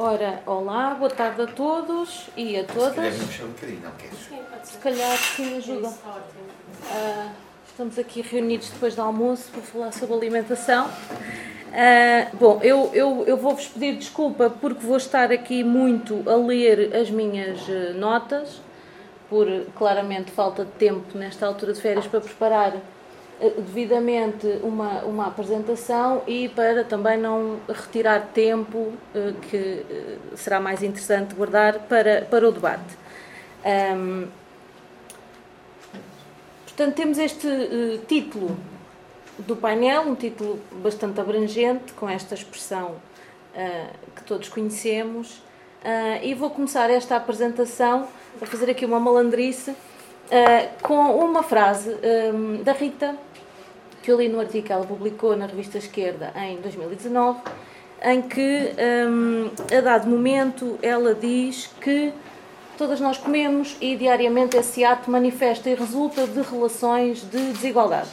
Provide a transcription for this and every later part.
Ora, olá, boa tarde a todos e a todas. Se calhar um bocadinho, não queres? Sim, Se calhar sim ajuda. Uh, estamos aqui reunidos depois do almoço para falar sobre alimentação. Uh, bom, eu, eu, eu vou-vos pedir desculpa porque vou estar aqui muito a ler as minhas uh, notas, por claramente falta de tempo nesta altura de férias para preparar devidamente uma, uma apresentação e para também não retirar tempo eh, que eh, será mais interessante guardar para, para o debate. Um, portanto, temos este título do painel, um título bastante abrangente, com esta expressão uh, que todos conhecemos, uh, e vou começar esta apresentação a fazer aqui uma malandrice com uma frase um, da Rita que eu li no artigo que ela publicou na revista Esquerda em 2019, em que, um, a dado momento, ela diz que todas nós comemos e diariamente esse ato manifesta e resulta de relações de desigualdade.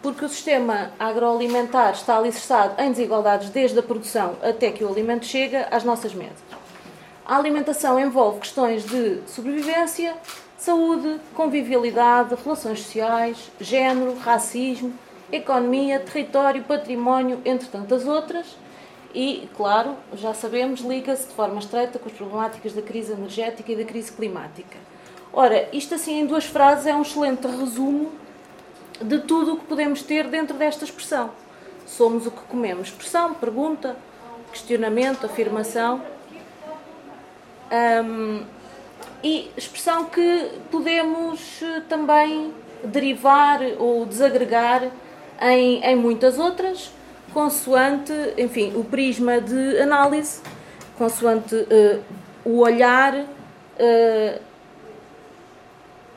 Porque o sistema agroalimentar está alicerçado em desigualdades desde a produção até que o alimento chega às nossas mesas. A alimentação envolve questões de sobrevivência, saúde, convivialidade, relações sociais, género, racismo, economia, território, património, entre tantas outras. E, claro, já sabemos, liga-se de forma estreita com as problemáticas da crise energética e da crise climática. Ora, isto assim em duas frases é um excelente resumo de tudo o que podemos ter dentro desta expressão. Somos o que comemos. Expressão, pergunta, questionamento, afirmação. Um, e expressão que podemos eh, também derivar ou desagregar em, em muitas outras, consoante, enfim, o prisma de análise, consoante uh, o olhar uh,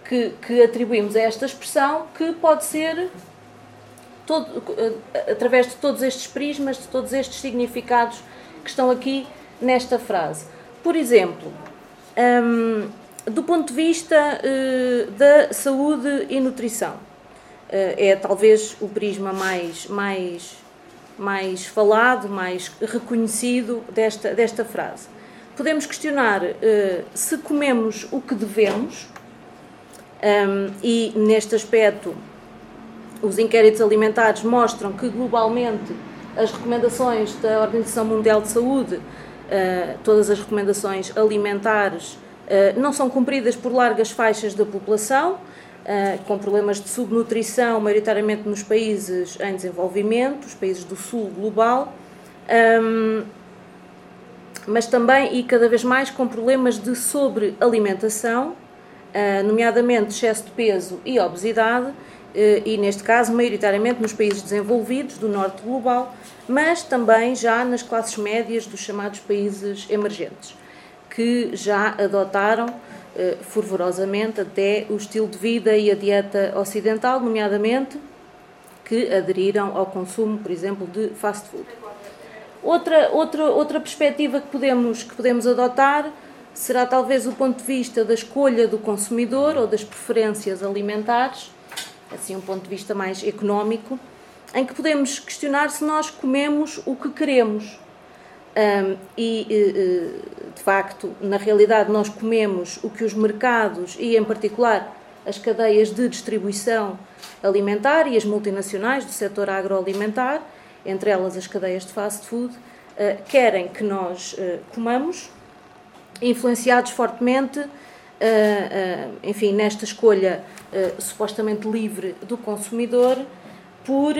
que, que, atribuímos a esta expressão, que pode ser todo, uh, através de todos estes prismas, de todos estes significados que estão aqui nesta frase. Por exemplo, um, do ponto de vista da saúde e nutrição é talvez o prisma mais, mais, mais falado, mais reconhecido desta, desta frase. Podemos questionar uh, se comemos o que devemos, ehm, e neste aspecto, os inquéritos alimentares mostram que globalmente as recomendações da Organização Mundial de Saúde, uh, todas as recomendações alimentares, não são cumpridas por largas faixas da população uh, com problemas de subnutrição, maioritariamente nos países em desenvolvimento, os países do sul global, um, mas também e cada vez mais com problemas de sobrealimentação, uh, nomeadamente excesso de peso e obesidade, Uh, e neste caso maioritariamente nos países desenvolvidos do norte global, mas também já nas classes médias dos chamados países emergentes, que já adotaram eh, fervorosamente até o estilo de vida e a dieta ocidental, nomeadamente que aderiram ao consumo, por exemplo, de fast food. Outra, outra, outra perspectiva que podemos, que podemos adotar será talvez o ponto de vista da escolha do consumidor ou das preferências alimentares, assim um ponto de vista mais económico, em que podemos questionar se nós comemos o que queremos um, e, de facto, na realidade, nós comemos o que os mercados e, em particular, as cadeias de distribuição alimentar e as multinacionais do setor agroalimentar, entre elas as cadeias de fast food, uh, querem que nós uh, comamos, influenciados fortemente, uh, enfim, nesta escolha supostamente livre do consumidor por,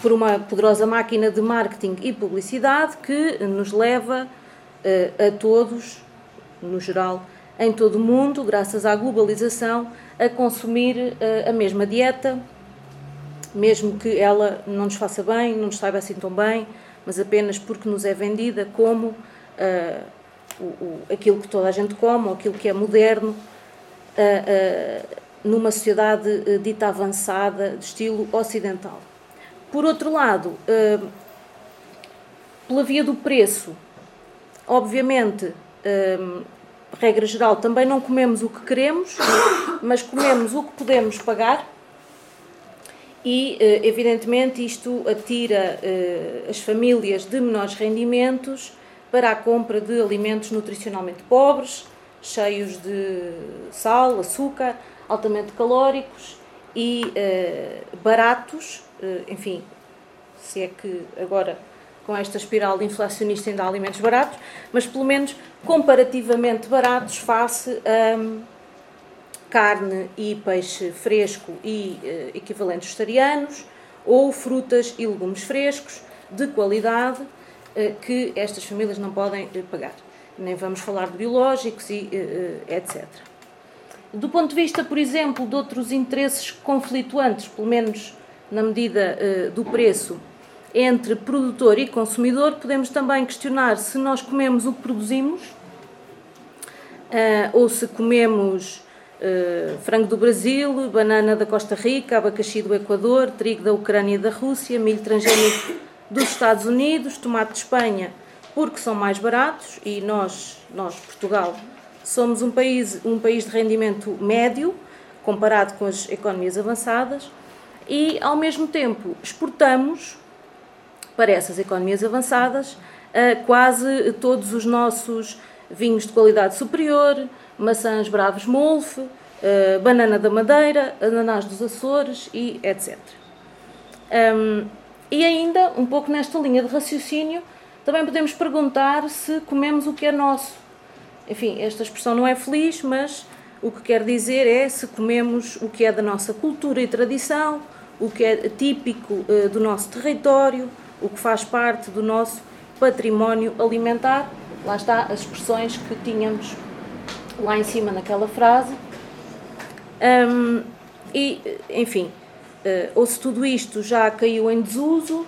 por uma poderosa máquina de marketing e publicidade que nos leva uh, a todos, no geral, em todo o mundo, graças à globalização, a consumir uh, a mesma dieta, mesmo que ela não nos faça bem, não nos saiba assim tão bem, mas apenas porque nos é vendida como uh, o, o, aquilo que toda a gente come, ou aquilo que é moderno numa sociedade eh, dita avançada, de estilo ocidental. Por outro lado, eh, pela via do preço, obviamente, eh, regra geral, também não comemos o que queremos, mas comemos o que podemos pagar. E, evidentemente, isto atira as famílias de menores rendimentos para a compra de alimentos nutricionalmente pobres, cheios de sal, açúcar, altamente calóricos e uh, baratos, enfim, se é que agora com esta espiral inflacionista ainda há alimentos baratos, mas pelo menos comparativamente baratos face a um, carne e peixe fresco e uh, equivalentes vegetarianos, ou frutas e legumes frescos de qualidade uh, que estas famílias não podem uh, pagar. Nem vamos falar de biológicos e etc. Do ponto de vista, por exemplo, de outros interesses conflituantes, pelo menos na medida do preço, entre produtor e consumidor, podemos também questionar se nós comemos o que produzimos uh, ou se comemos uh, frango do Brasil, banana da Costa Rica, abacaxi do Equador, trigo da Ucrânia e da Rússia, milho transgênico dos Estados Unidos, tomate de Espanha, porque são mais baratos e nós, nós Portugal, somos um país, um país de rendimento médio comparado com as economias avançadas e, ao mesmo tempo, exportamos para essas economias avançadas quase todos os nossos vinhos de qualidade superior, maçãs bravos Molfe, banana da Madeira, ananás dos Açores e etc. E ainda, um pouco nesta linha de raciocínio, também podemos perguntar se comemos o que é nosso. Enfim, esta expressão não é feliz, mas o que quer dizer é se comemos o que é da nossa cultura e tradição, o que é típico uh, do nosso território, o que faz parte do nosso património alimentar. Lá está as expressões que tínhamos lá em cima naquela frase. Um, e, enfim, uh, ou se tudo isto já caiu em desuso,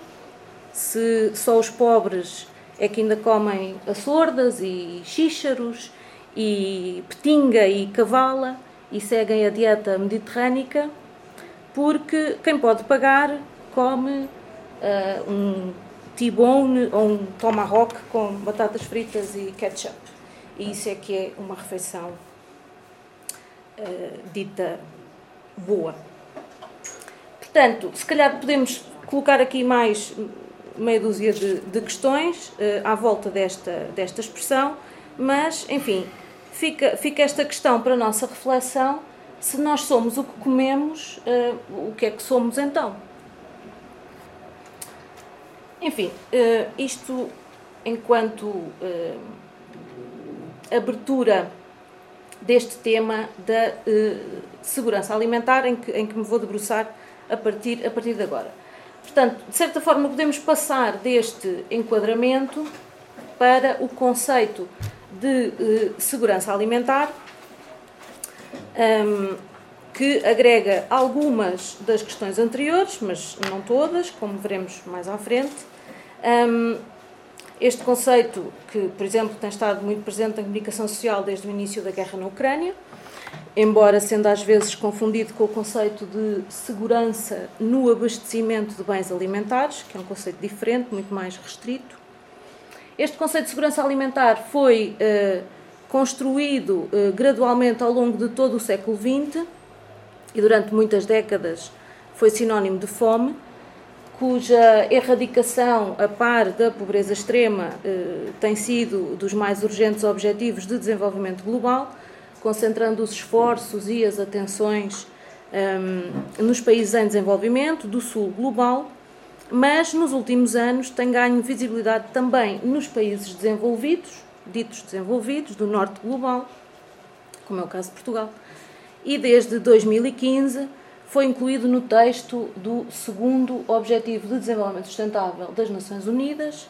se só os pobres é que ainda comem açordas e xícharos e petinga e cavala e seguem a dieta mediterrânica, porque quem pode pagar come uh, um T-bone ou um tomahawk com batatas fritas e ketchup. E isso é que é uma refeição uh, dita boa. Portanto, se calhar podemos colocar aqui mais meia dúzia de, de questões uh, à volta desta, desta expressão, mas, enfim, fica, fica esta questão para a nossa reflexão: se nós somos o que comemos, uh, o que é que somos então? Enfim, uh, isto enquanto uh, abertura deste tema da uh, segurança alimentar em que, em que me vou debruçar a partir, a partir de agora. Portanto, de certa forma, podemos passar deste enquadramento para o conceito de segurança alimentar. Um, ehm, que agrega algumas das questões anteriores, mas não todas, como veremos mais à frente. Este conceito, que, por exemplo, tem estado muito presente na comunicação social desde o início da guerra na Ucrânia, embora sendo às vezes confundido com o conceito de segurança no abastecimento de bens alimentares, que é um conceito diferente, muito mais restrito. Este conceito de segurança alimentar foi uh, construído uh, gradualmente ao longo de todo o século XX e durante muitas décadas foi sinónimo de fome, cuja erradicação, a par da pobreza extrema, eh, tem sido dos mais urgentes objetivos de desenvolvimento global, concentrando os esforços e as atenções um, nos países em desenvolvimento do sul global, mas nos últimos anos tem ganho visibilidade também nos países desenvolvidos, ditos desenvolvidos, do norte global, como é o caso de Portugal e desde 2015 foi incluído no texto do segundo Objetivo de Desenvolvimento Sustentável das Nações Unidas,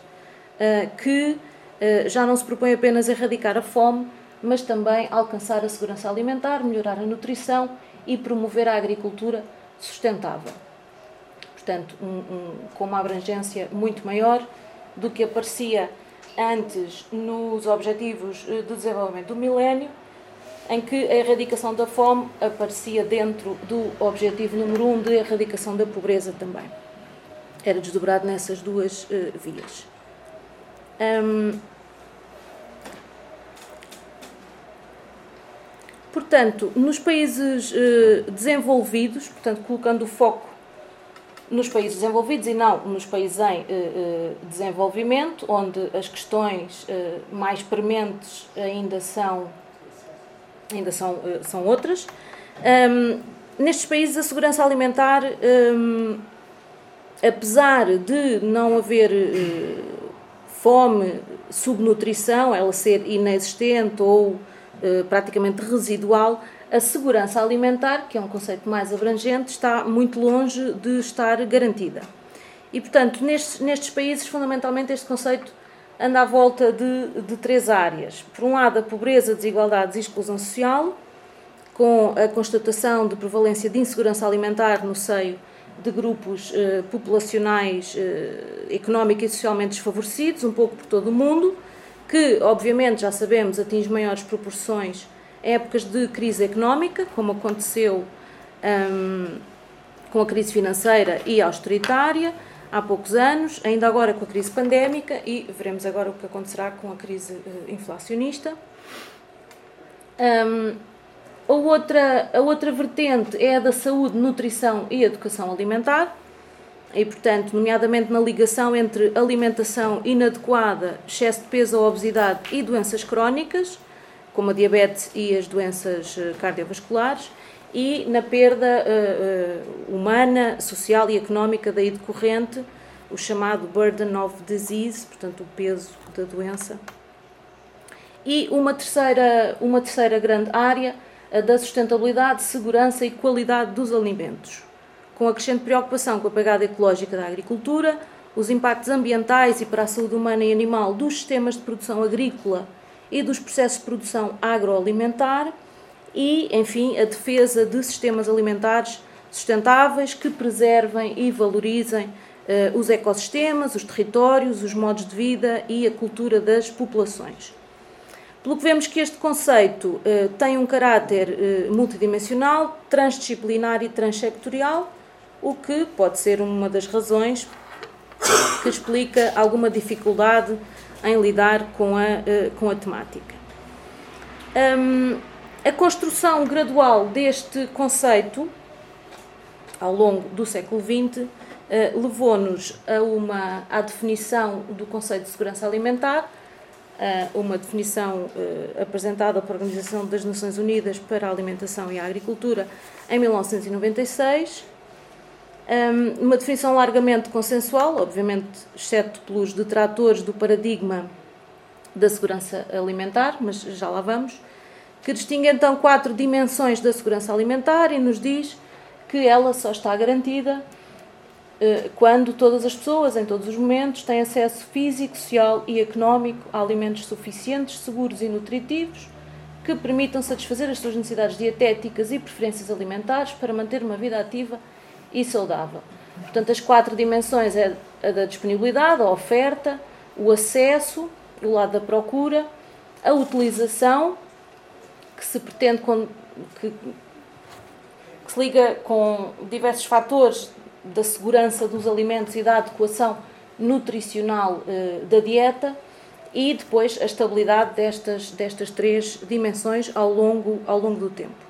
eh, que eh, já não se propõe apenas erradicar a fome, mas também alcançar a segurança alimentar, melhorar a nutrição e promover a agricultura sustentável. Portanto, um, um, com uma abrangência muito maior do que aparecia antes nos Objetivos de Desenvolvimento do Milénio em que a erradicação da fome aparecia dentro do objetivo número um de erradicação da pobreza também. Era desdobrado nessas duas uh, vias. Um, portanto, nos países uh, desenvolvidos, portanto, colocando o foco nos países desenvolvidos e não nos países em desenvolvimento, onde as questões mais prementes ainda são, ainda são, são outras. Um, nestes países, a segurança alimentar, um, apesar de não haver uh, fome, subnutrição, ela ser inexistente ou uh, praticamente residual, a segurança alimentar, que é um conceito mais abrangente, está muito longe de estar garantida. E, portanto, nestes, nestes países, fundamentalmente, este conceito anda à volta de, de três áreas. Por um lado, a pobreza, desigualdades e exclusão social com a constatação de prevalência de insegurança alimentar no seio de grupos eh, populacionais eh, económica e socialmente desfavorecidos, um pouco por todo o mundo, que, obviamente, já sabemos, atinge maiores proporções em épocas de crise económica, como aconteceu hum, com a crise financeira e austeritária há poucos anos, ainda agora com a crise pandémica e veremos agora o que acontecerá com a crise eh, inflacionista. Um, a outra, a outra vertente é a da saúde, nutrição e educação alimentar, e, portanto, nomeadamente na ligação entre alimentação inadequada, excesso de peso ou obesidade e doenças crónicas, como a diabetes e as doenças eh, cardiovasculares, e na perda uh, uh, humana, social e económica daí decorrente, o chamado burden of disease, portanto, o peso da doença. E uma terceira, uma terceira grande área a da sustentabilidade, segurança e qualidade dos alimentos, com a crescente preocupação com a pegada ecológica da agricultura, os impactos ambientais e para a saúde humana e animal dos sistemas de produção agrícola e dos processos de produção agroalimentar e, enfim, a defesa de sistemas alimentares sustentáveis que preservem e valorizem uh, os ecossistemas, os territórios, os modos de vida e a cultura das populações. Pelo que vemos que este conceito eh, tem um caráter eh, multidimensional, transdisciplinar e transsectorial, o que pode ser uma das razões que explica alguma dificuldade em lidar com a, com a temática. Um, a construção gradual deste conceito, ao longo do século XX, uh, levou-nos a uma, à definição do conceito de segurança alimentar, uma definição eh, apresentada pela Organização das Nações Unidas para a Alimentação e a Agricultura em 1996. Uma definição largamente consensual, obviamente, exceto pelos detratores do paradigma da segurança alimentar, mas já lá vamos, que distingue então quatro dimensões da segurança alimentar e nos diz que ela só está garantida eh, quando todas as pessoas, em todos os momentos, têm acesso físico, social e económico a alimentos suficientes, seguros e nutritivos que permitam satisfazer as suas necessidades dietéticas e preferências alimentares para manter uma vida ativa e saudável. Portanto, as quatro dimensões é a da disponibilidade, a oferta, o acesso, o lado da procura, a utilização, que se pretende com, que, que se liga com diversos fatores da segurança dos alimentos e da adequação nutricional eh, da dieta e depois a estabilidade destas, destas três dimensões ao longo, ao longo do tempo.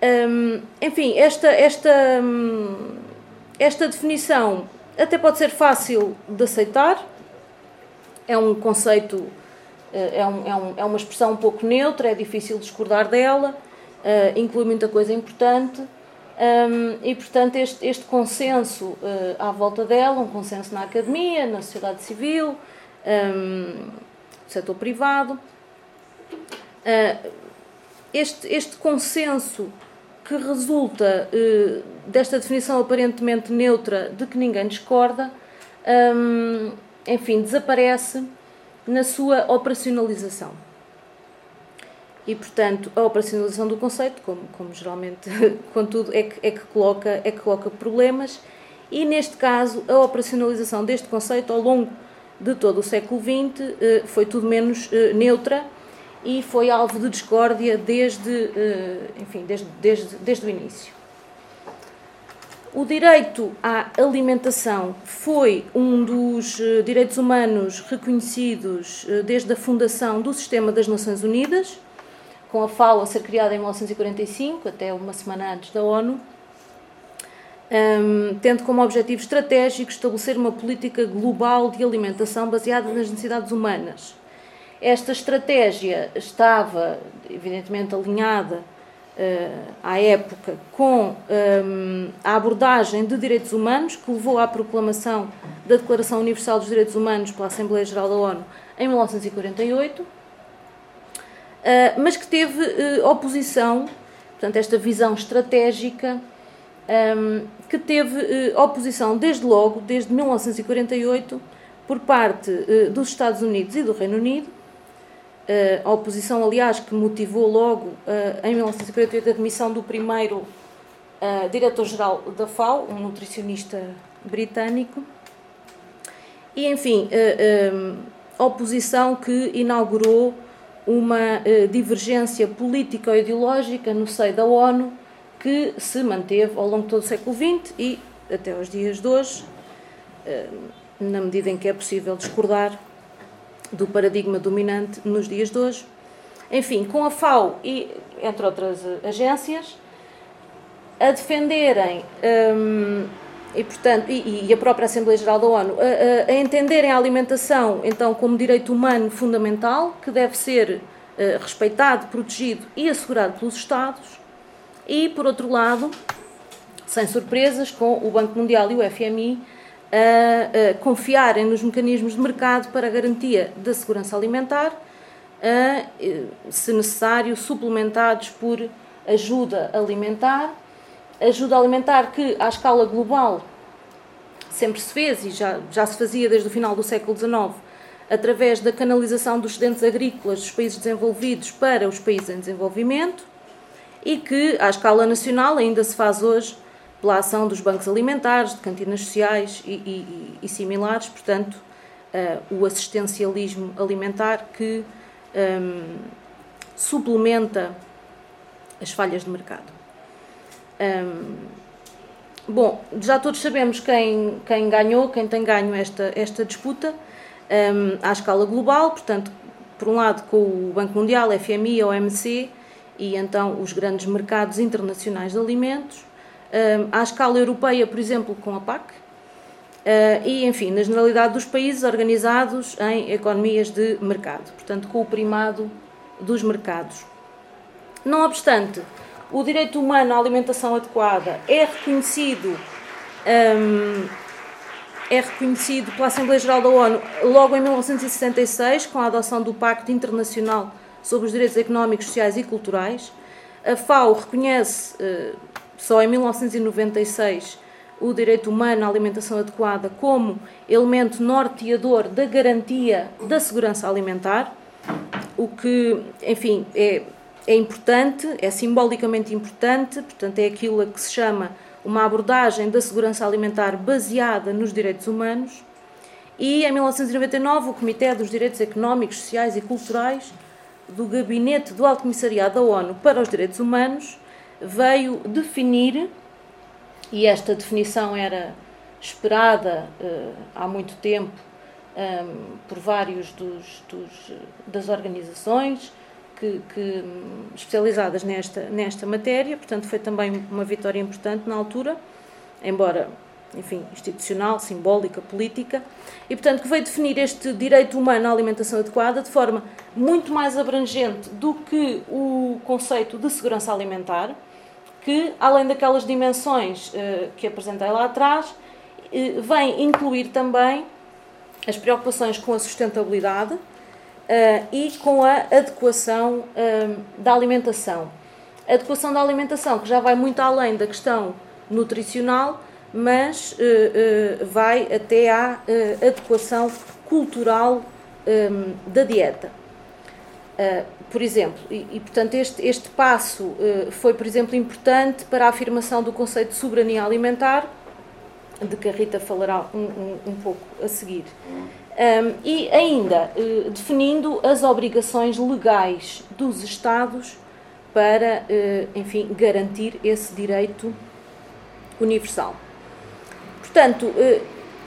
Hum, enfim, esta, esta, hum, esta definição até pode ser fácil de aceitar, é um conceito, é, um, é, um, é uma expressão um pouco neutra, é difícil discordar dela, uh, inclui muita coisa importante. Um, e, portanto, este, este consenso uh, à volta dela, um consenso na academia, na sociedade civil, um, no setor privado, uh, este, este consenso que resulta uh, desta definição aparentemente neutra de que ninguém discorda, um, enfim, desaparece na sua operacionalização e, portanto, a operacionalização do conceito, como, como geralmente, contudo, é que, é, que coloca, é que coloca problemas, e neste caso, a operacionalização deste conceito ao longo de todo o século XX eh, foi tudo menos eh, neutra e foi alvo de discórdia desde, eh, enfim, desde, desde, desde o início. O direito à alimentação foi um dos direitos humanos reconhecidos desde a fundação do Sistema das Nações Unidas com a FAO a ser criada em 1945, até uma semana antes da ONU. um, tendo como objetivo estratégico estabelecer uma política global de alimentação baseada nas necessidades humanas. Esta estratégia estava, evidentemente, alinhada à época com um, a abordagem de direitos humanos, que levou à proclamação da Declaração Universal dos Direitos Humanos pela Assembleia Geral da ONU em 1948, uh, mas que teve uh, oposição, portanto, esta visão estratégica um, que teve oposição desde logo, desde 1948, por parte dos Estados Unidos e do Reino Unido. Uh, a oposição, aliás, que motivou logo em 1948 a demissão do primeiro diretor-geral da FAO, um nutricionista britânico. E, enfim, a oposição que inaugurou uma divergência política-ideológica no seio da ONU que se manteve ao longo de todo o século XX e até aos dias de hoje, eh, na medida em que é possível discordar do paradigma dominante nos dias de hoje. Enfim, com a FAO e entre outras agências, a defenderem um, e, portanto, e, e, a própria Assembleia Geral da ONU a, a, a, entenderem a alimentação então como direito humano fundamental que deve ser uh, respeitado, protegido e assegurado pelos Estados e, por outro lado, sem surpresas, com o Banco Mundial e o FMI a, a confiarem nos mecanismos de mercado para a garantia da segurança alimentar, a, se necessário, suplementados por ajuda alimentar, ajuda alimentar que, à escala global, sempre se fez e já, já se fazia desde o final do século XIX, através da canalização dos excedentes agrícolas dos países desenvolvidos para os países em desenvolvimento e que, à escala nacional, ainda se faz hoje pela ação dos bancos alimentares, de cantinas sociais e, e, e similares, portanto, uh, o assistencialismo alimentar que um, suplementa as falhas de mercado. Um, bom, já todos sabemos quem, quem ganhou, quem tem ganho esta, esta disputa um, à escala global, portanto, por um lado com o Banco Mundial, FMI, OMC, e então os grandes mercados internacionais de alimentos, à escala europeia, por exemplo, com a PAC, hum, e, enfim, na generalidade dos países organizados em economias de mercado, portanto, com o primado dos mercados. Não obstante, o direito humano à alimentação adequada é reconhecido. É reconhecido pela Assembleia Geral da ONU logo em 1966, com a adoção do Pacto Internacional sobre os Direitos Económicos, Sociais e Culturais. A FAO reconhece, eh, só em 1996, o direito humano à alimentação adequada como elemento norteador da garantia da segurança alimentar, o que, enfim, é, é importante, é simbolicamente importante, portanto, é aquilo a que se chama uma abordagem da segurança alimentar baseada nos direitos humanos. E em 1999, o Comitê dos Direitos Económicos, Sociais e Culturais do Gabinete do Alto Comissariado da ONU para os Direitos Humanos veio definir, e esta definição era esperada uh, há muito tempo um, ehm, por vários dos, dos, das organizações que, que, especializadas nesta, nesta matéria, portanto foi também uma vitória importante na altura, embora enfim, institucional, simbólica, política, e portanto que veio definir este direito humano à alimentação adequada de forma muito mais abrangente do que o conceito de segurança alimentar, que além daquelas dimensões uh, que apresentei lá atrás, uh, vem incluir também as preocupações com a sustentabilidade uh, e com a adequação da alimentação. A adequação da alimentação que já vai muito além da questão nutricional, mas vai até à adequação cultural da dieta. Por exemplo, e, e, portanto este, este passo foi, por exemplo, importante para a afirmação do conceito de soberania alimentar, de que a Rita falará um, um, um pouco a seguir. Um, e ainda definindo as obrigações legais dos Estados para, enfim, garantir esse direito universal. Portanto,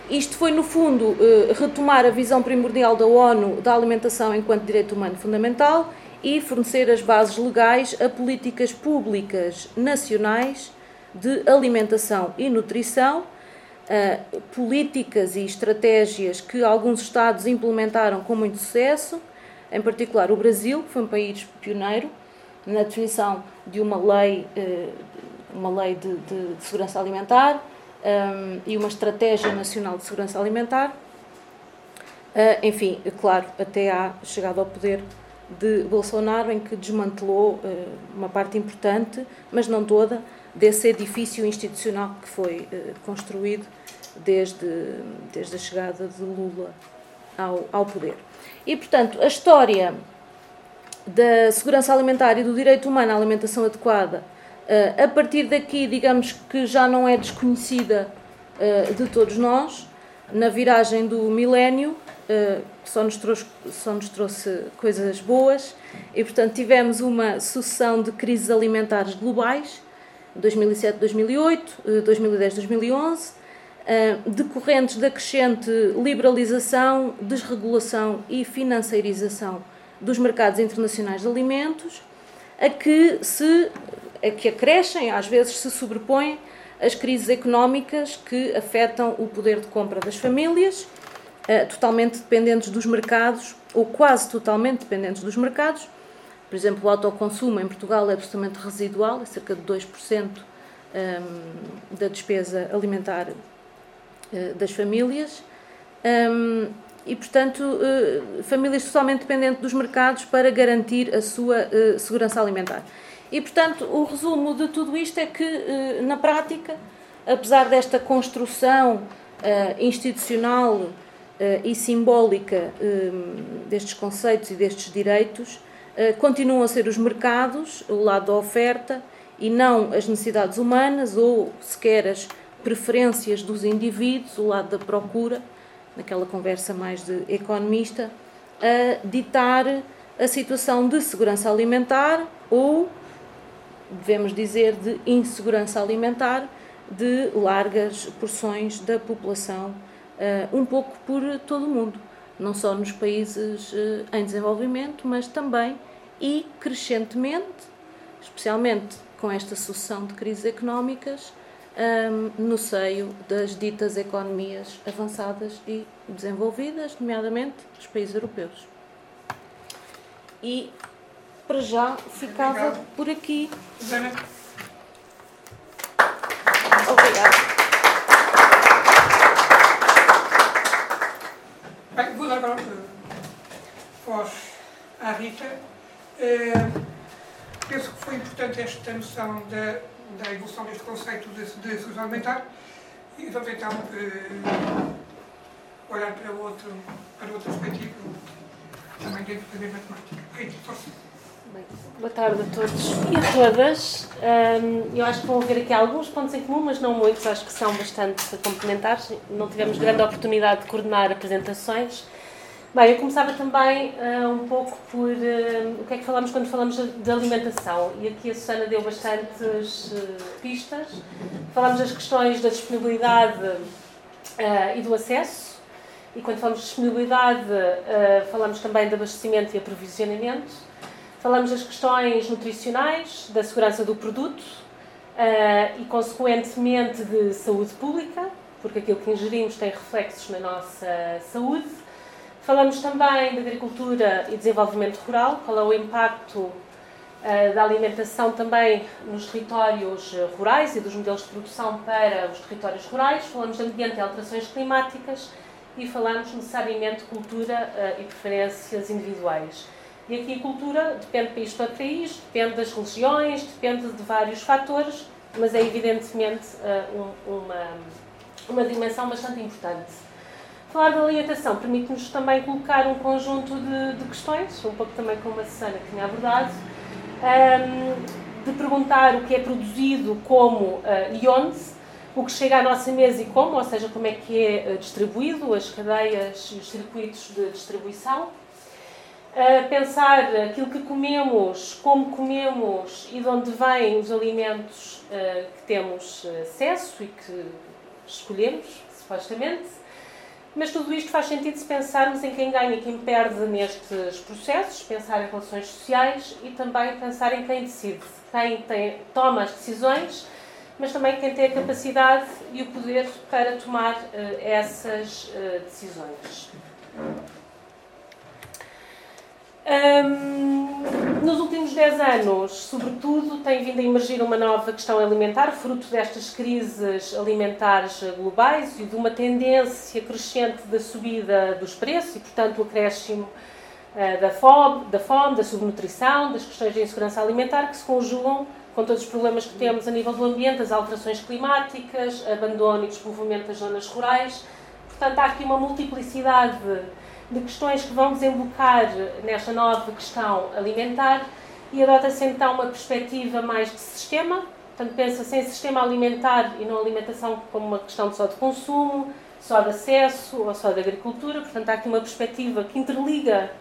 isto foi, no fundo, retomar a visão primordial da ONU da alimentação enquanto direito humano fundamental e fornecer as bases legais a políticas públicas nacionais de alimentação e nutrição, políticas e estratégias que alguns Estados implementaram com muito sucesso, em particular o Brasil, que foi um país pioneiro na definição de uma lei, uh, uma lei de, de, de segurança alimentar um, e uma estratégia nacional de segurança alimentar. Uh, enfim, claro, até à chegada ao poder de Bolsonaro, em que desmantelou uh, uma parte importante, mas não toda, desse edifício institucional que foi uh, construído desde, desde a chegada de Lula ao, ao poder. E, portanto, a história da segurança alimentar e do direito humano à alimentação adequada, uh, a partir daqui, digamos que já não é desconhecida de todos nós, na viragem do milénio, uh, só, nos trouxe, só nos trouxe coisas boas. E, portanto, tivemos uma sucessão de crises alimentares globais, 2007, 2008, 2010, 2011, decorrentes da crescente liberalização, desregulação e financeirização dos mercados internacionais de alimentos, a que, se, a que acrescem, às vezes se sobrepõem, as crises económicas que afetam o poder de compra das famílias eh, totalmente dependentes dos mercados, ou quase totalmente dependentes dos mercados. Por exemplo, o autoconsumo em Portugal é absolutamente residual, é cerca de 2% um, ehm, da despesa alimentar uh, das famílias. Ehm, e, portanto, uh, famílias totalmente dependentes dos mercados para garantir a sua segurança alimentar. E, portanto, o resumo de tudo isto é que, na prática, apesar desta construção institucional eh, e simbólica eh, destes conceitos e destes direitos eh, continuam a ser os mercados, o lado da oferta, e não as necessidades humanas ou sequer as preferências dos indivíduos, o lado da procura, naquela conversa mais de economista, a ditar a situação de segurança alimentar ou, devemos dizer, de insegurança alimentar de largas porções da população um pouco por todo o mundo, não só nos países uh, em desenvolvimento, mas também e crescentemente, especialmente com esta sucessão de crises económicas, ehm, no seio das ditas economias avançadas e desenvolvidas, nomeadamente os países europeus. E para já ficava por aqui. Obrigada. Agora voz à Rita. Uh, penso que foi importante esta noção da, da evolução deste conceito de, de saúde alimentar e vamos então uh, olhar para outro, para outro perspectivo também dentro da mesma temática. Rita, força. Boa tarde a todos e a todas. Eu acho que vão haver aqui alguns pontos em comum, mas não muitos, acho que são bastante complementares. Não tivemos grande oportunidade de coordenar apresentações. Bem, eu começava também uh, um pouco por uh, o que é que falamos quando falamos de alimentação. E aqui a Susana deu bastantes uh, pistas. Falamos das questões da disponibilidade e do acesso. E quando falamos de disponibilidade, falamos também de abastecimento e aprovisionamento Falamos das questões nutricionais, da segurança do produto e, consequentemente, de saúde pública, porque aquilo que ingerimos tem reflexos na nossa saúde. Falamos também de agricultura e desenvolvimento rural, qual é o impacto uh, da alimentação também nos territórios rurais e dos modelos de produção para os territórios rurais. Falamos de ambiente e alterações climáticas e falamos necessariamente de cultura uh, e preferências individuais. E aqui a cultura depende de país para país, depende das religiões, depende de vários fatores, mas é evidentemente eh, uma, uma dimensão bastante importante. Falar da alimentação permite-nos também colocar um conjunto de, de, questões, um pouco também como a Susana tinha abordado, um, de perguntar o que é produzido, como uh, e onde, o que chega à nossa mesa e como, ou seja, como é que é distribuído, as cadeias e os circuitos de distribuição a pensar aquilo que comemos, como comemos e de onde vêm os alimentos uh, que temos acesso e que escolhemos, supostamente. Mas tudo isto faz sentido se pensarmos em quem ganha e quem perde nestes processos, pensar em relações sociais e também pensar em quem decide, quem tem, toma as decisões, mas também quem tem a capacidade e o poder para tomar uh, essas uh, decisões. Um, nos últimos 10 anos, sobretudo, tem vindo a emergir uma nova questão alimentar, fruto destas crises alimentares globais e de uma tendência crescente da subida dos preços e, portanto, o acréscimo uh, da, fome, da fome, da subnutrição, das questões de insegurança alimentar que se conjugam com todos os problemas que temos a nível do ambiente, as alterações climáticas, abandono e despovoamento das zonas rurais. Portanto, há aqui uma multiplicidade de questões que vão desembocar nesta nova questão alimentar e adota-se então uma perspectiva mais de sistema, portanto pensa-se em sistema alimentar e não alimentação como uma questão só de consumo, só de acesso ou só de agricultura, portanto há aqui uma perspectiva que interliga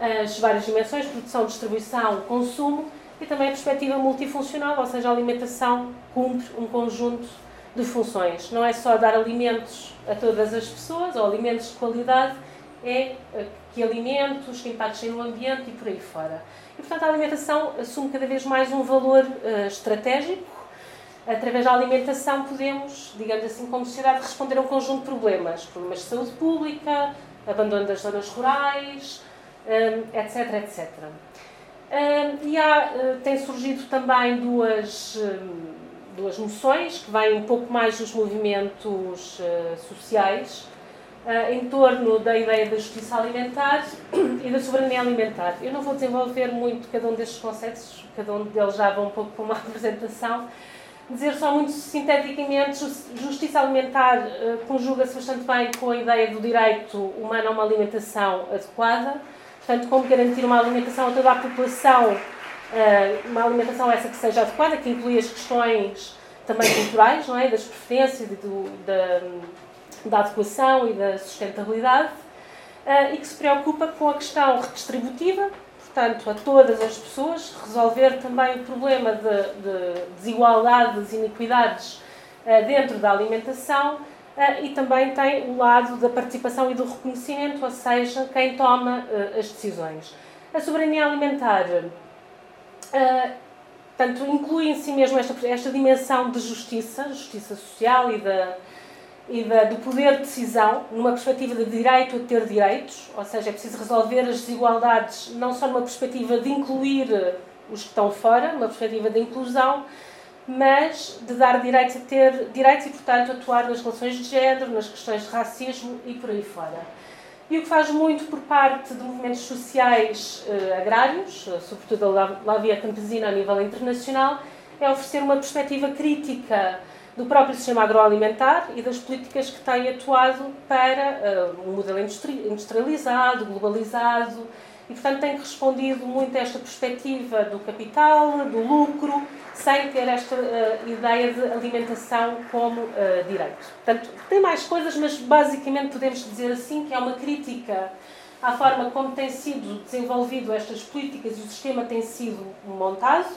as várias dimensões, produção, distribuição, consumo, e também a perspectiva multifuncional, ou seja, a alimentação cumpre um conjunto de funções. Não é só dar alimentos a todas as pessoas, ou alimentos de qualidade, é eh, que alimentos, que impactos têm no ambiente e por aí fora. E, portanto, a alimentação assume cada vez mais um valor uh, estratégico. Através da alimentação podemos, digamos assim, como sociedade, responder a um conjunto de problemas. Problemas de saúde pública, abandono das zonas rurais, um, etc, etc. Um, e há, uh, tem surgido também duas, um, duas moções que vêm um pouco mais dos movimentos uh, sociais em torno da ideia da justiça alimentar e da soberania alimentar. Eu não vou desenvolver muito cada um destes conceitos, cada um deles já vai um pouco para uma apresentação. Dizer só muito sinteticamente, justiça alimentar uh, conjuga-se bastante bem com a ideia do direito humano a uma alimentação adequada, portanto, como garantir uma alimentação a toda a população, uh, uma alimentação essa que seja adequada, que inclui as questões também culturais, não é? das preferências, do, da, da adequação e da sustentabilidade uh, e que se preocupa com a questão redistributiva, portanto, a todas as pessoas, resolver também o problema de, de desigualdades iniquidades uh, dentro da alimentação uh, e também tem o lado da participação e do reconhecimento, ou seja, quem toma as decisões. A soberania alimentar Portanto, inclui em si mesmo esta, esta dimensão de justiça, justiça social e da, e da, do poder de decisão numa perspectiva de direito a ter direitos, ou seja, é preciso resolver as desigualdades não só numa perspectiva de incluir os que estão fora, numa perspectiva de inclusão, mas de dar direitos a ter direitos e, portanto, atuar nas relações de género, nas questões de racismo e por aí fora. E o que faz muito por parte de movimentos sociais eh, agrários, eh, sobretudo a Lavia Campesina a nível internacional, é oferecer uma perspectiva crítica do próprio sistema agroalimentar e das políticas que têm atuado para uh, um modelo industrializado, globalizado, e, portanto, tem respondido muito a esta perspectiva do capital, do lucro, sem ter esta uh, ideia de alimentação como uh, direito. Portanto, tem mais coisas, mas basicamente podemos dizer assim que é uma crítica à forma como têm sido desenvolvido estas políticas e o sistema tem sido montado.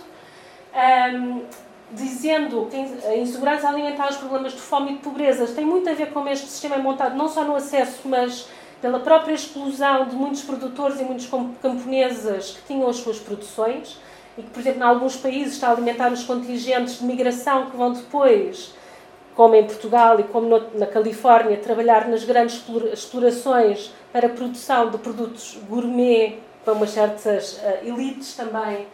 Um, dizendo que a insegurança alimentar, os problemas de fome e de pobreza. Tem muito a ver com este sistema é montado, não só no acesso, mas pela própria exclusão de muitos produtores e muitos camponeses que tinham as suas produções e que, por exemplo, em alguns países está a alimentar os contingentes de migração que vão depois, como em Portugal e como na Califórnia, trabalhar nas grandes explorações para a produção de produtos gourmet para umas certas uh, elites também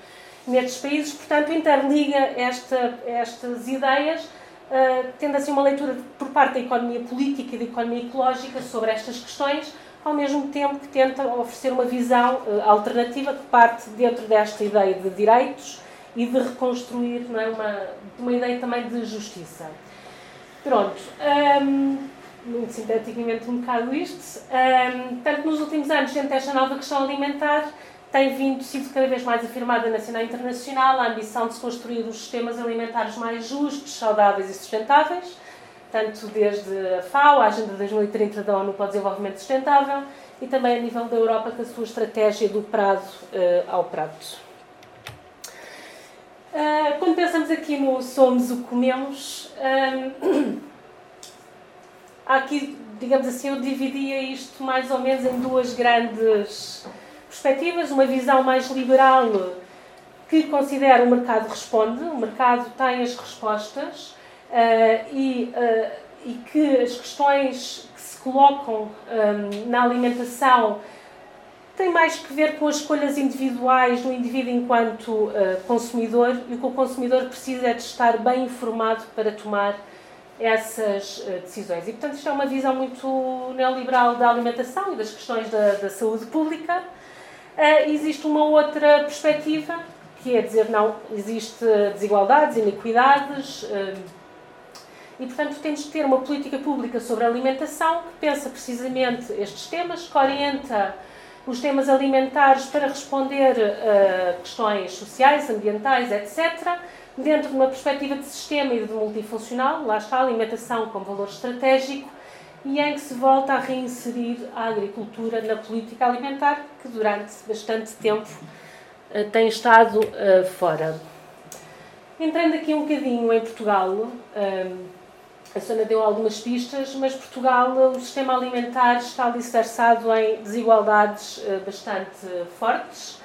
nestes países, portanto, interliga esta, estas ideias, uh, tendo assim uma leitura por parte da economia política e da economia ecológica sobre estas questões, ao mesmo tempo que tenta oferecer uma visão uh, alternativa que parte dentro desta ideia de direitos e de reconstruir não é, uma, uma ideia também de justiça. Pronto. Um, muito sinteticamente um bocado isto. Um, tanto nos últimos anos, dentro desta nova questão alimentar, tem vindo sido cada vez mais afirmada nacional e internacional a ambição de se construir os sistemas alimentares mais justos, saudáveis e sustentáveis, tanto desde a FAO, a Agenda 2030 da ONU para o Desenvolvimento Sustentável, e também a nível da Europa com a sua estratégia do prazo uh, ao prato. Uh, quando pensamos aqui no somos o comemos, há aqui, digamos assim, eu dividia isto mais ou menos em duas grandes perspectivas, uma visão mais liberal que considera o mercado responde, o mercado tem as respostas e, e que as questões que se colocam na alimentação tem mais que ver com as escolhas individuais do indivíduo enquanto uh, consumidor e o que o consumidor precisa é de estar bem informado para tomar essas uh, decisões. E, portanto, isto é uma visão muito neoliberal da alimentação e das questões da, da saúde pública. Uh, existe uma outra perspectiva, que é dizer, não, existe desigualdades, iniquidades, e, portanto, temos que ter uma política pública sobre alimentação que pensa precisamente estes temas, que orienta os temas alimentares para responder a questões sociais, ambientais, etc., dentro de uma perspectiva de sistema e de multifuncional, lá está a alimentação como valor estratégico, e em que se volta a reinserir a agricultura na política alimentar, que durante bastante tempo eh, tem estado uh, fora. Entrando aqui um bocadinho em Portugal, eh, a Sônia deu algumas pistas, mas Portugal, o sistema alimentar está alicerçado em desigualdades eh, bastante fortes.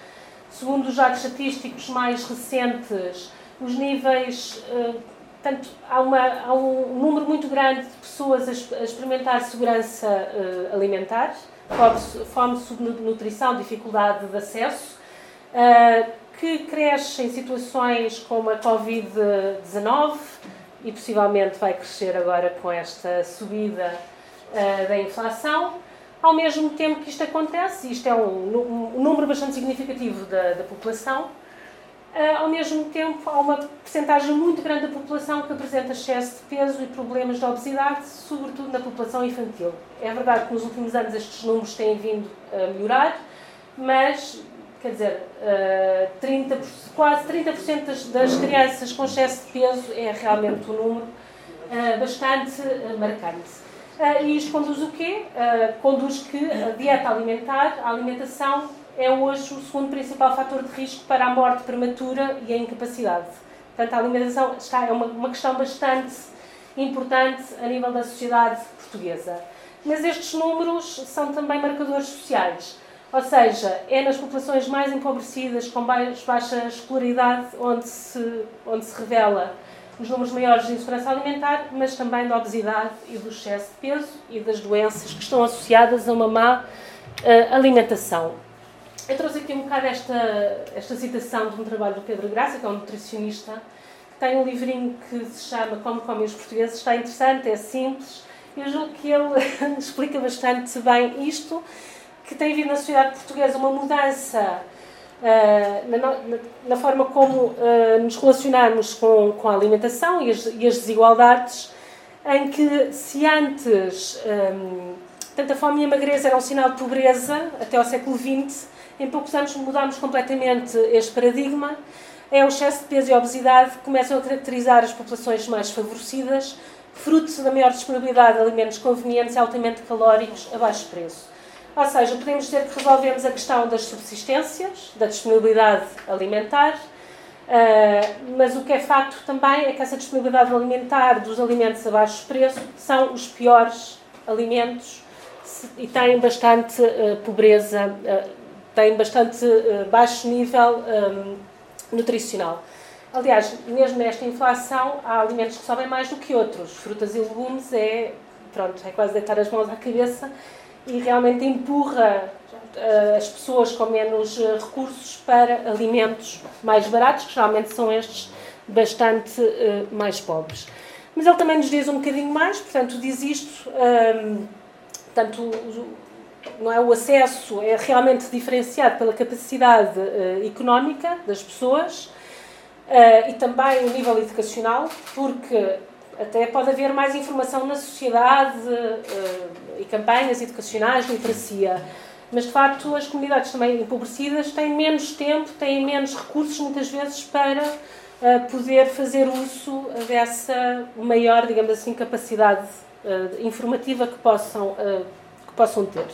Segundo os dados estatísticos mais recentes, os níveis. Portanto, há, uma, há um número muito grande de pessoas a experimentar segurança eh, alimentar, fome, subnutrição, dificuldade de acesso, que cresce em situações como a Covid-19 e possivelmente vai crescer agora com esta subida uh, da inflação. Ao mesmo tempo que isto acontece, isto é um, um número bastante significativo da, da população, uh, ao mesmo tempo há uma percentagem muito grande da população que apresenta excesso de peso e problemas de obesidade, sobretudo na população infantil. É verdade que nos últimos anos estes números têm vindo a melhorar, mas quer dizer, 30, eh, quase 30% das, das crianças com excesso de peso é realmente um número eh, bastante marcante. E isto conduz o quê? Conduz que a dieta alimentar, a alimentação, é hoje o segundo principal fator de risco para a morte prematura e a incapacidade. Portanto, a alimentação está, é uma, uma questão bastante importante a nível da sociedade portuguesa. Mas estes números são também marcadores sociais. Ou seja, é nas populações mais empobrecidas, com baixa escolaridade, onde se, onde se revela os números maiores de insegurança alimentar, mas também da obesidade e do excesso de peso e das doenças que estão associadas a uma má uh, alimentação. Eu trouxe aqui um bocado esta, esta citação de um trabalho do Pedro Graça, que é um nutricionista, que tem um livrinho que se chama Como Comem os Portugueses. Está interessante, é simples. Eu julgo que ele explica bastante bem isto que tem havido na sociedade portuguesa uma mudança uh, na, na, na, forma como uh, nos relacionamos com, com a alimentação e as, e as, desigualdades, em que se antes um, ehm, tanto a fome e a magreza eram um sinal de pobreza, até ao século XX, em poucos anos mudámos completamente este paradigma. É o excesso de peso e obesidade que começam a caracterizar as populações mais favorecidas, fruto da maior disponibilidade de alimentos convenientes e altamente calóricos a baixo preço. Ou seja, podemos dizer que resolvemos a questão das subsistências, da disponibilidade alimentar, uh, mas o que é facto também é que essa disponibilidade alimentar dos alimentos a baixo preço são os piores alimentos e têm bastante uh, pobreza, uh, têm bastante baixo nível um, nutricional. Aliás, mesmo nesta inflação, há alimentos que sobem mais do que outros. Frutas e legumes é, pronto, é quase deitar as mãos à cabeça e realmente empurra uh, as pessoas com menos uh, recursos para alimentos mais baratos, que geralmente são estes bastante uh, mais pobres. Mas ele também nos diz um bocadinho mais, portanto, diz isto, um, ehm, portanto, não é o acesso é realmente diferenciado pela capacidade económica das pessoas e também o nível educacional, porque até pode haver mais informação na sociedade uh, e campanhas educacionais, literacia. Mas, de facto, as comunidades também empobrecidas têm menos tempo, têm menos recursos, muitas vezes, para uh, poder fazer uso dessa maior, digamos assim, capacidade uh, informativa que possam, que possam ter.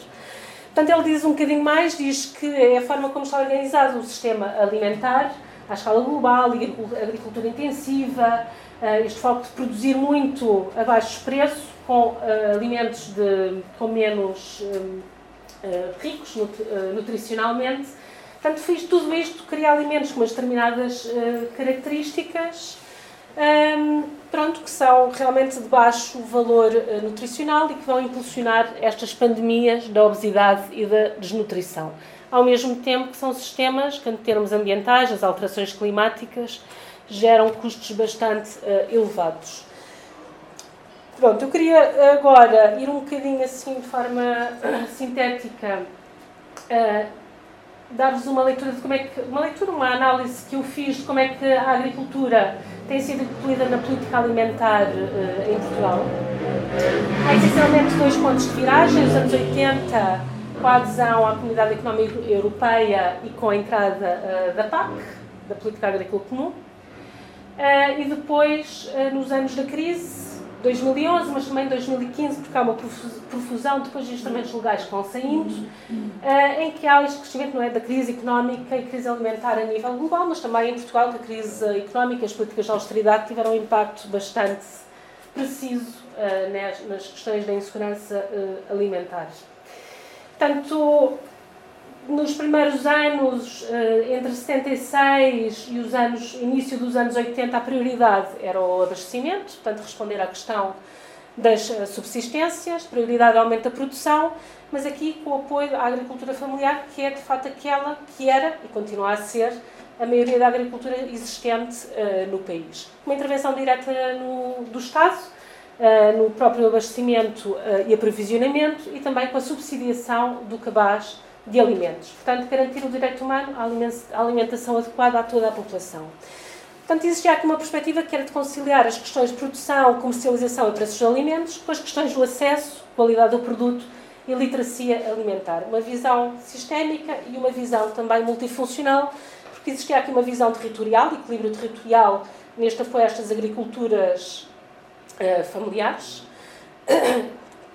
Portanto, ele diz um bocadinho mais, diz que é a forma como está organizado o sistema alimentar, à escala global, agricultura intensiva, uh, este foco de produzir muito a baixo preço, com uh, alimentos de, com menos uh, ricos nut, nutricionalmente, Portanto, fiz tudo isto, criar alimentos com umas determinadas características, um, pronto, que são realmente de baixo valor uh, nutricional e que vão impulsionar estas pandemias da obesidade e da desnutrição. Ao mesmo tempo que são sistemas que, em termos ambientais, as alterações climáticas, geram custos bastante uh, elevados. Pronto, eu queria agora ir um bocadinho assim de forma sintética dar-vos uma leitura de como é que uma leitura, uma análise que eu fiz de como é que a agricultura tem sido incluída na política alimentar uh, em Portugal. Há essencialmente dois pontos de viragem, os anos 80, com a adesão à Comunidade Económica Europeia e com a entrada uh, da PAC, da Política Agrícola Comum, uh, e depois, nos anos da crise, 2011, mas também 2015, porque há uma profusão depois de instrumentos legais que vão saindo, uh, em que há este crescimento não é, da crise económica e crise alimentar a nível global, mas também em Portugal, que a crise económica e as políticas de austeridade tiveram um impacto bastante preciso uh, nas, nas, questões da insegurança uh, alimentar. Portanto, nos primeiros anos, eh, entre 76 e os anos, início dos anos 80, a prioridade era o abastecimento, portanto, responder à questão das eh, subsistências, prioridade ao aumento da produção, mas aqui com o apoio à agricultura familiar, que é de facto aquela que era e continua a ser a maioria da agricultura existente uh, no país. Uma intervenção direta no, do Estado, uh, no próprio abastecimento uh, e aprovisionamento e também com a subsidiação do cabaz de alimentos. Portanto, garantir o direito humano à alimentação adequada a toda a população. Portanto, existia aqui uma perspectiva que era de conciliar as questões de produção, comercialização e preços de alimentos com as questões do acesso, qualidade do produto e literacia alimentar. Uma visão sistémica e uma visão também multifuncional, porque existia aqui uma visão territorial, equilíbrio territorial neste apoio a estas agriculturas uh, familiares,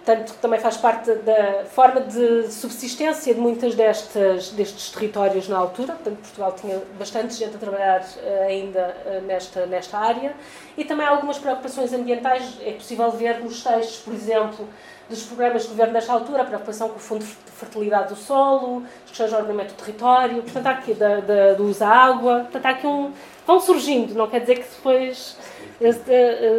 Portanto, também faz parte da forma de subsistência de muitas destas, destes territórios na altura. Portanto, Portugal tinha bastante gente a trabalhar uh, ainda uh, nesta, nesta área. E também algumas preocupações ambientais. É possível ver nos textos, por exemplo, dos programas de governo desta altura, a preocupação com o fundo de fertilidade do solo, as questões de ordenamento do território, portanto, há aqui da, da, do uso da água. Portanto, há aqui um. vão surgindo, não quer dizer que depois eh,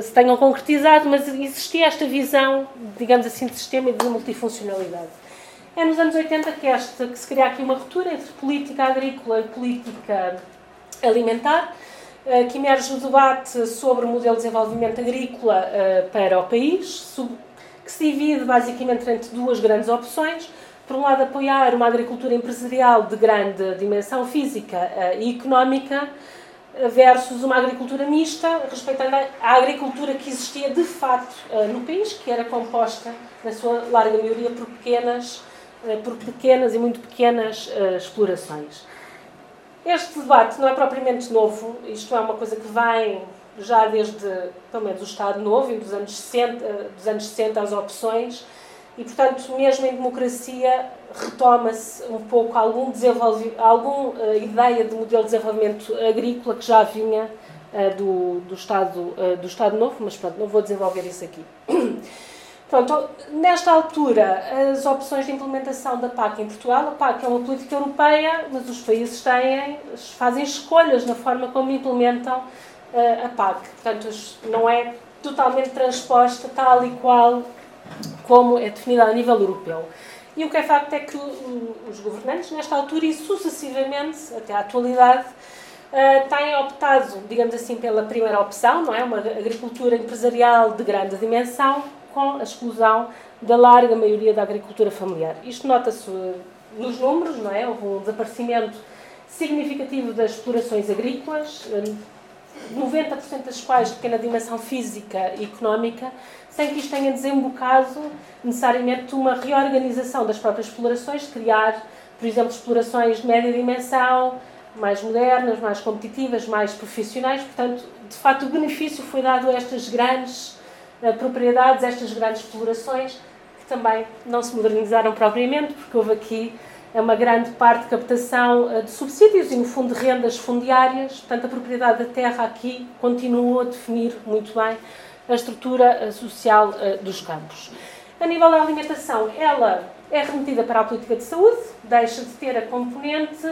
se tenham concretizado, mas existia esta visão, digamos assim, de sistema e de multifuncionalidade. É nos anos 80 que, esta, que se cria aqui uma ruptura entre política agrícola e política alimentar, eh, que emerge o debate sobre o modelo de desenvolvimento agrícola eh, para o país, que se divide basicamente entre duas grandes opções. Por um lado, apoiar uma agricultura empresarial de grande dimensão física e económica, versus uma agricultura mista, respeitando a agricultura que existia de facto eh, no país, que era composta, na sua larga maioria, por pequenas, eh, por pequenas e muito pequenas eh, explorações. Este debate não é propriamente novo, isto é uma coisa que vem já desde, pelo menos, o Estado Novo, dos anos 60, dos anos 60 as opções, e, portanto, mesmo em democracia, retoma-se um pouco algum alguma uh, ideia de modelo de desenvolvimento agrícola que já vinha uh, do, do, Estado, uh, do Estado Novo, mas pronto, não vou desenvolver isso aqui. Pronto, nesta altura, as opções de implementação da PAC em Portugal, a PAC é uma política europeia, mas os países têm, fazem escolhas na forma como implementam a PAC. Portanto, não é totalmente transposta tal e qual como é definida a nível europeu. E o que é facto é que os governantes, nesta altura e sucessivamente, até à atualidade, Uh, têm optado, digamos assim, pela primeira opção, não é? Uma agricultura empresarial de grande dimensão, com a exclusão da larga maioria da agricultura familiar. Isto nota-se nos números, não é? Houve um desaparecimento significativo das explorações agrícolas, 90% das quais de pequena dimensão física e económica, sem que isto tenha desembocado necessariamente uma reorganização das próprias explorações, criar, por exemplo, explorações de média dimensão, mais modernas, mais competitivas, mais profissionais. Portanto, de facto, o benefício foi dado a estas grandes uh, propriedades, a estas grandes explorações, que também não se modernizaram propriamente, porque houve aqui uma grande parte de captação uh, de subsídios e, no fundo, de rendas fundiárias. Portanto, a propriedade da terra aqui continuou a definir muito bem a estrutura eh, social uh, dos campos. A nível da alimentação, ela é remetida para a política de saúde, deixa de ter a componente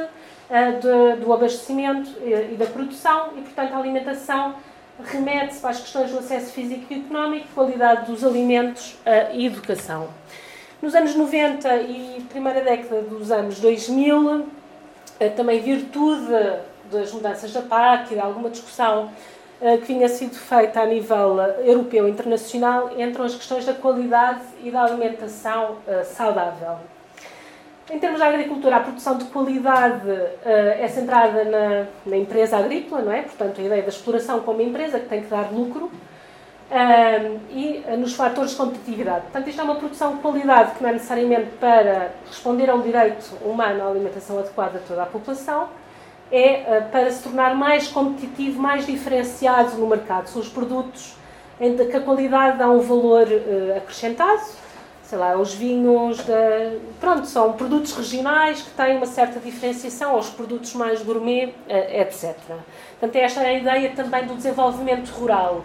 do abastecimento e, da produção e, portanto, a alimentação remete-se para as questões do acesso físico e económico, qualidade dos alimentos e educação. Nos anos 90 e primeira década dos anos 2000, uh, também virtude das mudanças da PAC e de alguma discussão que vinha sido feita a nível europeu e internacional, entram as questões da qualidade e da alimentação saudável. Em termos de agricultura, a produção de qualidade uh, é centrada na, na, empresa agrícola, não é? Portanto, a ideia da exploração como empresa que tem que dar lucro uh, e uh, nos fatores de competitividade. Portanto, isto é uma produção de qualidade que não é necessariamente para responder a um direito humano à alimentação adequada a toda a população, é para se tornar mais competitivo, mais diferenciado no mercado. São os produtos em que a qualidade dá um valor acrescentado sei lá, os vinhos, de, pronto, são produtos regionais que têm uma certa diferenciação aos produtos mais gourmet, eh, etc. Portanto, esta é a ideia também do desenvolvimento rural.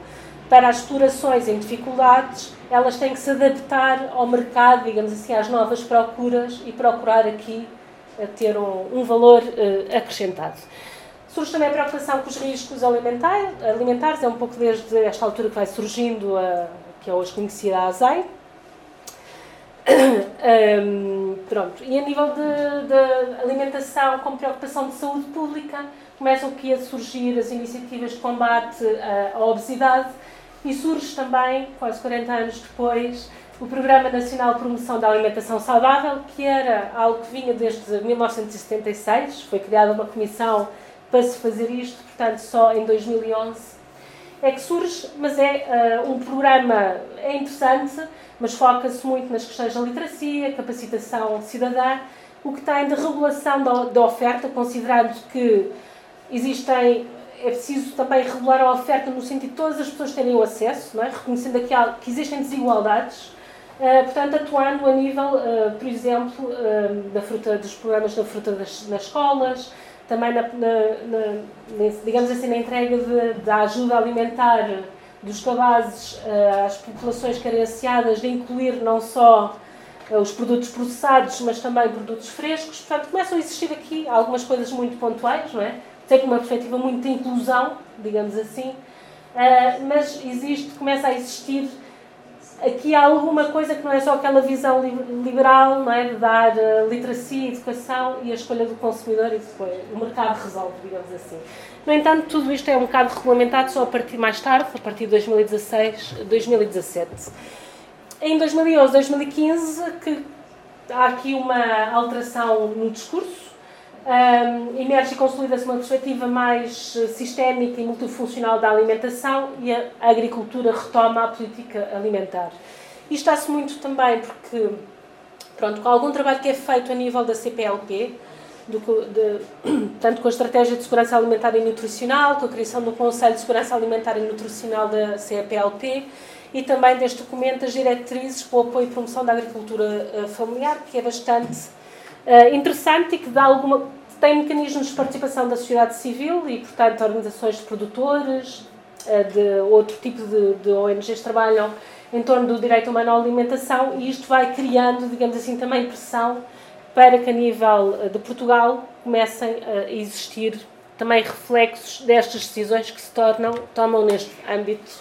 Para as explorações em dificuldades, elas têm que se adaptar ao mercado, digamos assim, às novas procuras e procurar aqui eh, ter um, um valor uh, acrescentado. Surge também a preocupação com os riscos alimentares, é um pouco desde esta altura que vai surgindo a que é hoje conhecida a ASAI, um, pronto. E a nível de, alimentação, com preocupação de saúde pública, começam aqui a surgir as iniciativas de combate à, à obesidade e surge também, quase 40 anos depois, o Programa Nacional de Promoção da Alimentação Saudável, que era algo que vinha desde 1976, foi criada uma comissão para se fazer isto, portanto, só em 2011 é que surge, mas é uh, um programa é interessante, mas foca-se muito nas questões da literacia, capacitação cidadã, o que tem de regulação da, da oferta, considerando que existem é preciso também regular a oferta no sentido de todas as pessoas terem o acesso, é? reconhecendo aqui que existem desigualdades, uh, portanto, atuando a nível, uh, por exemplo, uh, da fruta, dos programas da fruta das, nas escolas, também, na, na, na, digamos assim, na entrega da ajuda alimentar dos cabazes às populações carenciadas, de incluir não só os produtos processados, mas também produtos frescos. Portanto, começam a existir aqui algumas coisas muito pontuais, não é? Tem uma perspectiva muito de inclusão, digamos assim, uh, mas existe, começa a existir aqui há alguma coisa que não é só aquela visão liberal, não é? de dar uh, literacia, educação e a escolha do consumidor e depois o mercado resolve, digamos assim. No entanto, tudo isto é um bocado regulamentado só a partir mais tarde, a partir de 2016, 2017. Em 2011, 2015, que há aqui uma alteração no discurso, um, emerge e consolida-se uma perspectiva mais eh, sistémica e multifuncional da alimentação e a agricultura retoma a política alimentar. Isto está-se muito também porque, pronto, com algum trabalho que é feito a nível da CPLP, do, de, tanto com a Estratégia de Segurança Alimentar e Nutricional, com a criação do Conselho de Segurança Alimentar e Nutricional da CPLP e também deste documento as diretrizes para o apoio e promoção da agricultura eh, familiar, que é bastante uh, interessante e que dá alguma, tem mecanismos de participação da sociedade civil e, portanto, organizações de produtores, uh, de outro tipo de, de ONGs trabalham em torno do direito humano à alimentação e isto vai criando, digamos assim, também pressão para que a nível de Portugal comecem a existir também reflexos destas decisões que se tornam, tomam neste âmbito.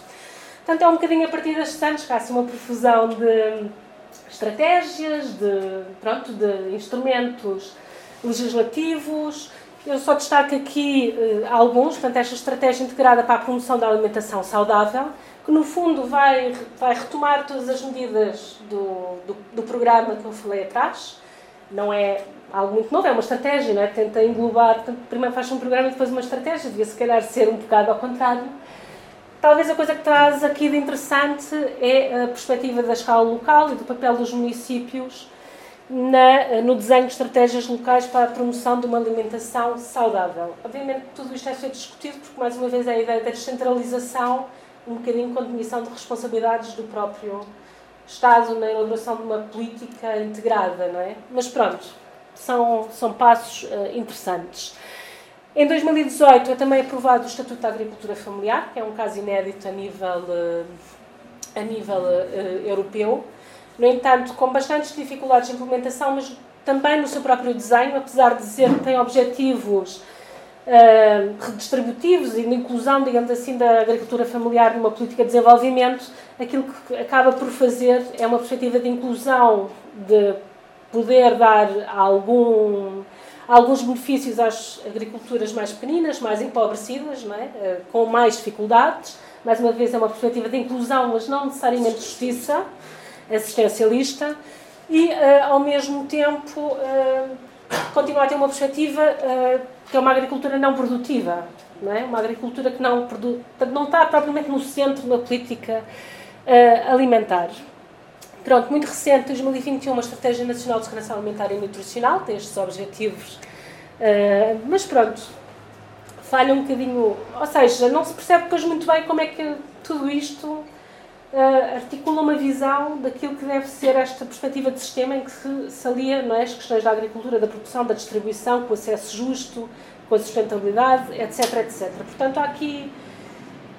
Portanto, é um bocadinho a partir destes anos que há assim, uma profusão de estratégias, de, pronto, de instrumentos legislativos. Eu só destaco aqui uh, alguns, portanto, esta estratégia integrada para a promoção da alimentação saudável, que no fundo vai, vai retomar todas as medidas do, do, do programa que eu falei atrás. Não é algo muito novo, é uma estratégia, não é? tenta englobar, portanto, primeiro faz um programa e depois uma estratégia, devia se calhar ser um bocado ao contrário. Talvez a coisa que traz aqui de interessante é a perspectiva da escala local e do papel dos municípios na, no desenho de estratégias locais para a promoção de uma alimentação saudável. Obviamente, tudo isto é ser discutido porque, mais uma vez, é a ideia da descentralização, um bocadinho com definição de responsabilidades do próprio Estado na elaboração de uma política integrada, não é? Mas pronto, são, são passos uh, interessantes. Em 2018 é também aprovado o Estatuto da Agricultura Familiar, que é um caso inédito a nível, eh, a nível uh, europeu. no entanto, com bastantes dificuldades de implementação, mas também no seu próprio desenho, apesar de dizer que tem objetivos uh, redistributivos e de inclusão, digamos assim, da agricultura familiar numa política de desenvolvimento, aquilo que acaba por fazer é uma perspectiva de inclusão, de poder dar algum, alguns benefícios às agriculturas mais pequeninas, mais empobrecidas, é? Uh, com mais dificuldades. Mais uma vez, é uma perspectiva de inclusão, mas não necessariamente justiça assistencialista e, uh, ao mesmo tempo, uh, continua a ter uma perspectiva que é uma agricultura não produtiva, não é? uma agricultura que não, não está propriamente no centro da política alimentar. Pronto, muito recente, 2021, uma Estratégia Nacional de Segurança Alimentar e Nutricional, tem estes objetivos, mas pronto, falha um bocadinho, ou seja, não se percebe depois muito bem como é que tudo isto uh, articula uma visão daquilo que deve ser esta perspectiva de sistema em que se, se alia não é, as questões da agricultura, da produção, da distribuição, com acesso justo, com a sustentabilidade, etc, etc. Portanto, há aqui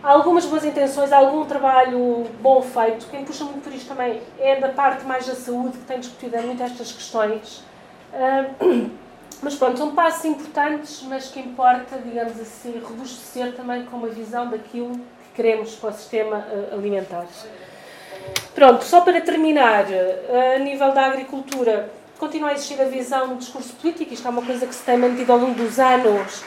algumas boas intenções, algum trabalho bom feito. Quem puxa muito por isto também é da parte mais da saúde, que tem discutido muito estas questões. Mas pronto, são passos importantes, mas que importa, digamos assim, robustecer também com uma visão daquilo queremos para o sistema eh, alimentar. Pronto, só para terminar, eh, a nível da agricultura, continua a existir a visão no discurso político, isto é uma coisa que se tem mantido ao longo dos anos, que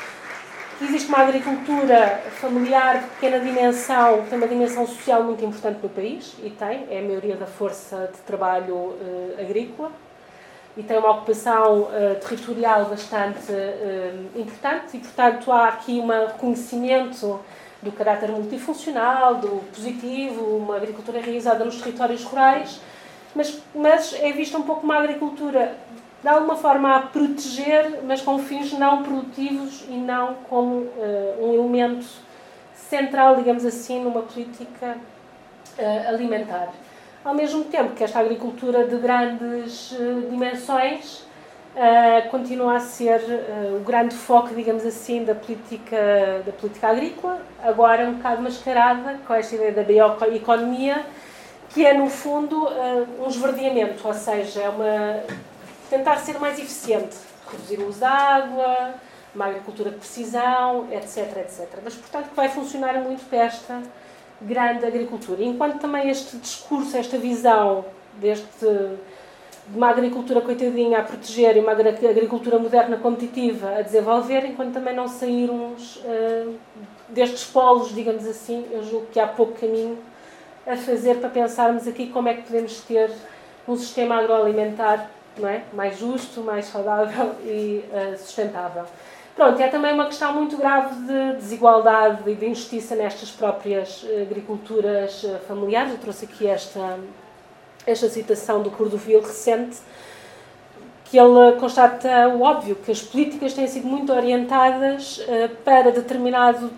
existe uma agricultura familiar de pequena dimensão, que tem uma dimensão social muito importante no país, e tem, é a maioria da força de trabalho uh, agrícola, e tem uma ocupação uh, territorial bastante uh, importante, e portanto há aqui um reconhecimento do caráter multifuncional, do positivo, uma agricultura realizada nos territórios rurais, mas, mas é vista um pouco uma agricultura de alguma forma a proteger, mas com fins não produtivos e não como uh, um elemento central, digamos assim, numa política uh, alimentar. Ao mesmo tempo que esta agricultura de grandes uh, dimensões continua a ser o grande foco, digamos assim, da política, da política agrícola, agora um bocado mascarada com esta ideia da bioeconomia, que é, no fundo, um esverdeamento, ou seja, é uma, tentar ser mais eficiente, reduzir o uso da água, uma agricultura de precisão, etc, etc. Mas, portanto, vai funcionar muito para esta grande agricultura. Enquanto também este discurso, esta visão deste de uma agricultura coitadinha a proteger e uma agricultura moderna competitiva a desenvolver, enquanto também não sairmos uh, destes polos, digamos assim, eu julgo que há pouco caminho a fazer para pensarmos aqui como é que podemos ter um sistema agroalimentar não é? mais justo, mais saudável e uh, sustentável. Pronto, é também uma questão muito grave de desigualdade e de injustiça nestas próprias agriculturas familiares. Eu trouxe aqui esta esta citação do Cordovil recente, que ele constata o óbvio, que as políticas têm sido muito orientadas para determinados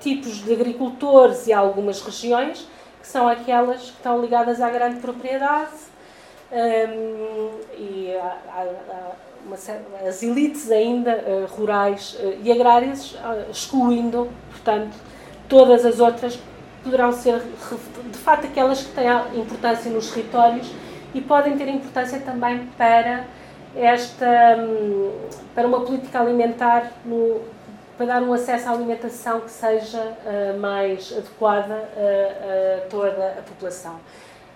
tipos de agricultores e algumas regiões, que são aquelas que estão ligadas à grande propriedade um, e a, a uma, as elites ainda uh, rurais e agrárias, excluindo, portanto, todas as outras poderão ser de facto aquelas que têm importância nos territórios e podem ter importância também para esta hum, para uma política alimentar no, para dar um acesso à alimentação que seja uh, mais adequada a, toda a população.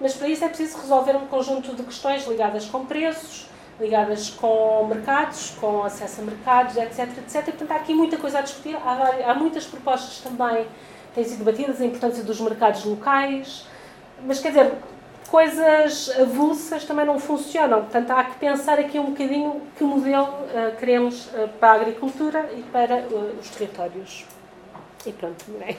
Mas para isso é preciso resolver um conjunto de questões ligadas com preços, ligadas com mercados, com acesso a mercados, etc, etc. Portanto, há aqui muita coisa a discutir. Há, há muitas propostas também têm sido debatidas, a importância dos mercados locais, mas quer dizer, coisas avulsas também não funcionam. Portanto, há que pensar aqui um bocadinho que modelo uh, queremos uh, para a agricultura e para uh, os territórios. E pronto, é?